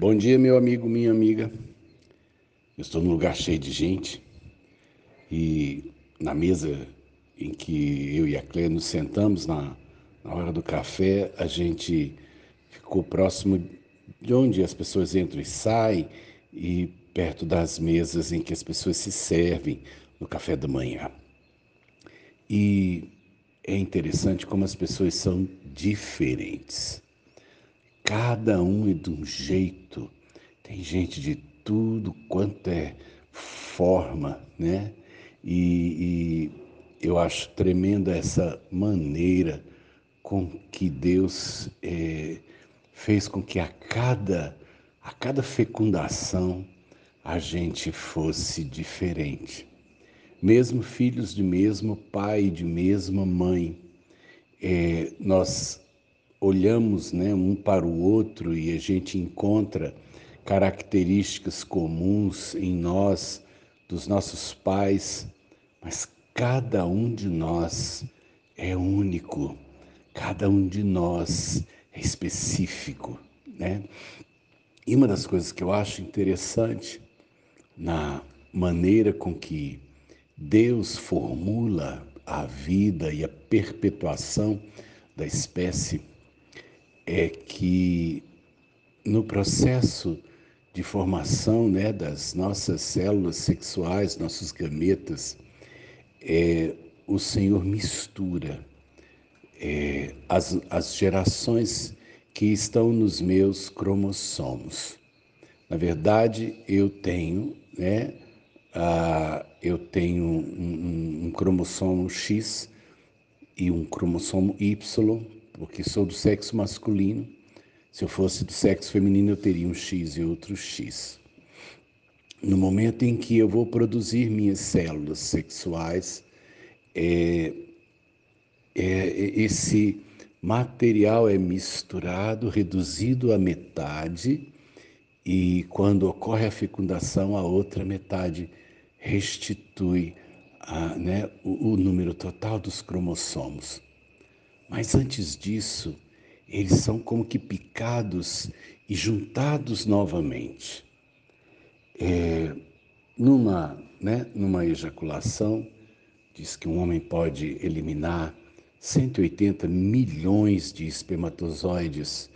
Bom dia, meu amigo, minha amiga. Eu estou num lugar cheio de gente e na mesa em que eu e a Cleia nos sentamos na, na hora do café, a gente ficou próximo de onde as pessoas entram e saem e perto das mesas em que as pessoas se servem no café da manhã. E é interessante como as pessoas são diferentes. Cada um é de um jeito. Tem gente de tudo quanto é forma, né? E, e eu acho tremenda essa maneira com que Deus é, fez com que a cada, a cada fecundação a gente fosse diferente. Mesmo filhos de mesmo pai, de mesma mãe, é, nós olhamos né, um para o outro e a gente encontra características comuns em nós, dos nossos pais, mas cada um de nós é único, cada um de nós é específico, né? E uma das coisas que eu acho interessante na maneira com que Deus formula a vida e a perpetuação da espécie é que no processo de formação né, das nossas células sexuais, nossos gametas, é, o Senhor mistura é, as, as gerações que estão nos meus cromossomos. Na verdade, eu tenho, né, a, eu tenho um, um, um cromossomo X e um cromossomo Y porque sou do sexo masculino. Se eu fosse do sexo feminino, eu teria um X e outro X. No momento em que eu vou produzir minhas células sexuais, é, é, esse material é misturado, reduzido à metade, e quando ocorre a fecundação, a outra metade restitui a, né, o, o número total dos cromossomos. Mas antes disso, eles são como que picados e juntados novamente. É, numa, né, numa ejaculação, diz que um homem pode eliminar 180 milhões de espermatozoides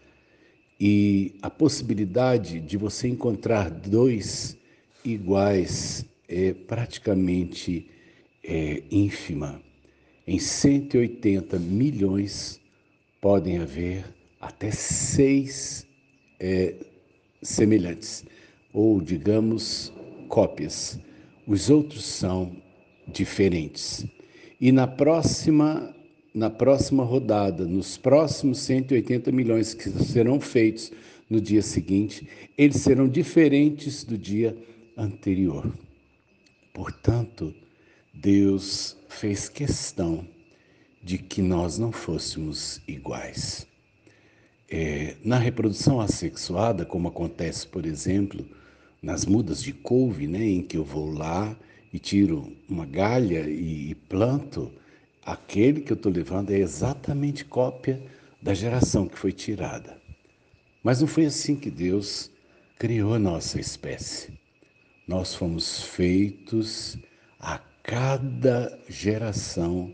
e a possibilidade de você encontrar dois iguais é praticamente é, ínfima. Em 180 milhões podem haver até seis é, semelhantes, ou digamos, cópias. Os outros são diferentes. E na próxima, na próxima rodada, nos próximos 180 milhões que serão feitos no dia seguinte, eles serão diferentes do dia anterior. Portanto, Deus fez questão de que nós não fôssemos iguais. É, na reprodução assexuada, como acontece, por exemplo, nas mudas de couve, né, em que eu vou lá e tiro uma galha e, e planto, aquele que eu estou levando é exatamente cópia da geração que foi tirada. Mas não foi assim que Deus criou a nossa espécie. Nós fomos feitos a cada geração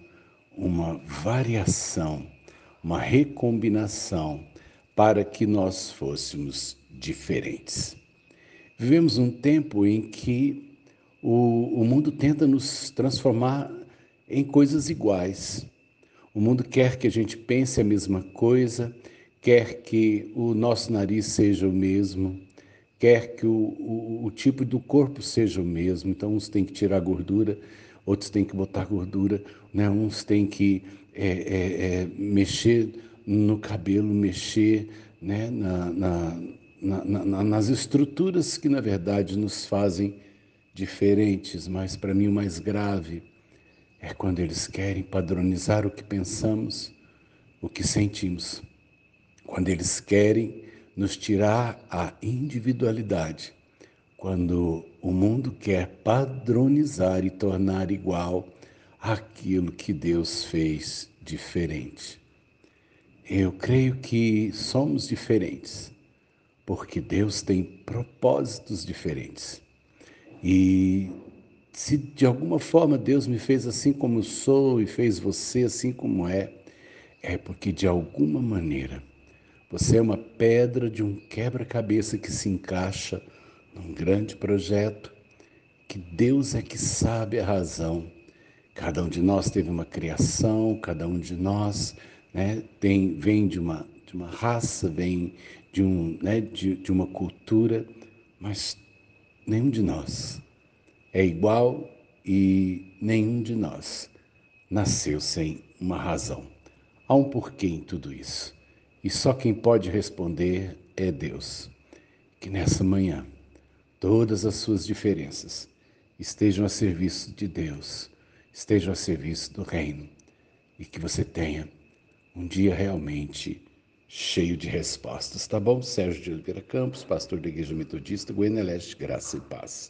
uma variação, uma recombinação para que nós fôssemos diferentes. Vivemos um tempo em que o, o mundo tenta nos transformar em coisas iguais. O mundo quer que a gente pense a mesma coisa, quer que o nosso nariz seja o mesmo, quer que o, o, o, tipo do corpo seja o mesmo. Então, uns têm que tirar gordura, outros têm que botar gordura, né? uns têm que é, é, é, mexer no cabelo, mexer né? na, na, na, nas estruturas que, na verdade, nos fazem diferentes. Mas, para mim, o mais grave é quando eles querem padronizar o que pensamos, o que sentimos. Quando eles querem nos tirar a individualidade. Quando o mundo quer padronizar e tornar igual aquilo que Deus fez diferente. Eu creio que somos diferentes, porque Deus tem propósitos diferentes. E se de alguma forma Deus me fez assim como sou e fez você assim como é, é porque de alguma maneira você é uma pedra de um quebra-cabeça que se encaixa num grande projeto que Deus é que sabe a razão. Cada um de nós teve uma criação, cada um de nós né, tem, vem de uma, de uma raça, vem de, um, né, de, de uma cultura, mas nenhum de nós é igual e nenhum de nós nasceu sem uma razão. Há um porquê em tudo isso. E só quem pode responder é Deus. Que nessa manhã todas as suas diferenças estejam a serviço de Deus, estejam a serviço do Reino e que você tenha um dia realmente cheio de respostas, tá bom? Sérgio de Oliveira Campos, pastor da Igreja Metodista, Goiânia Leste, Graça e Paz.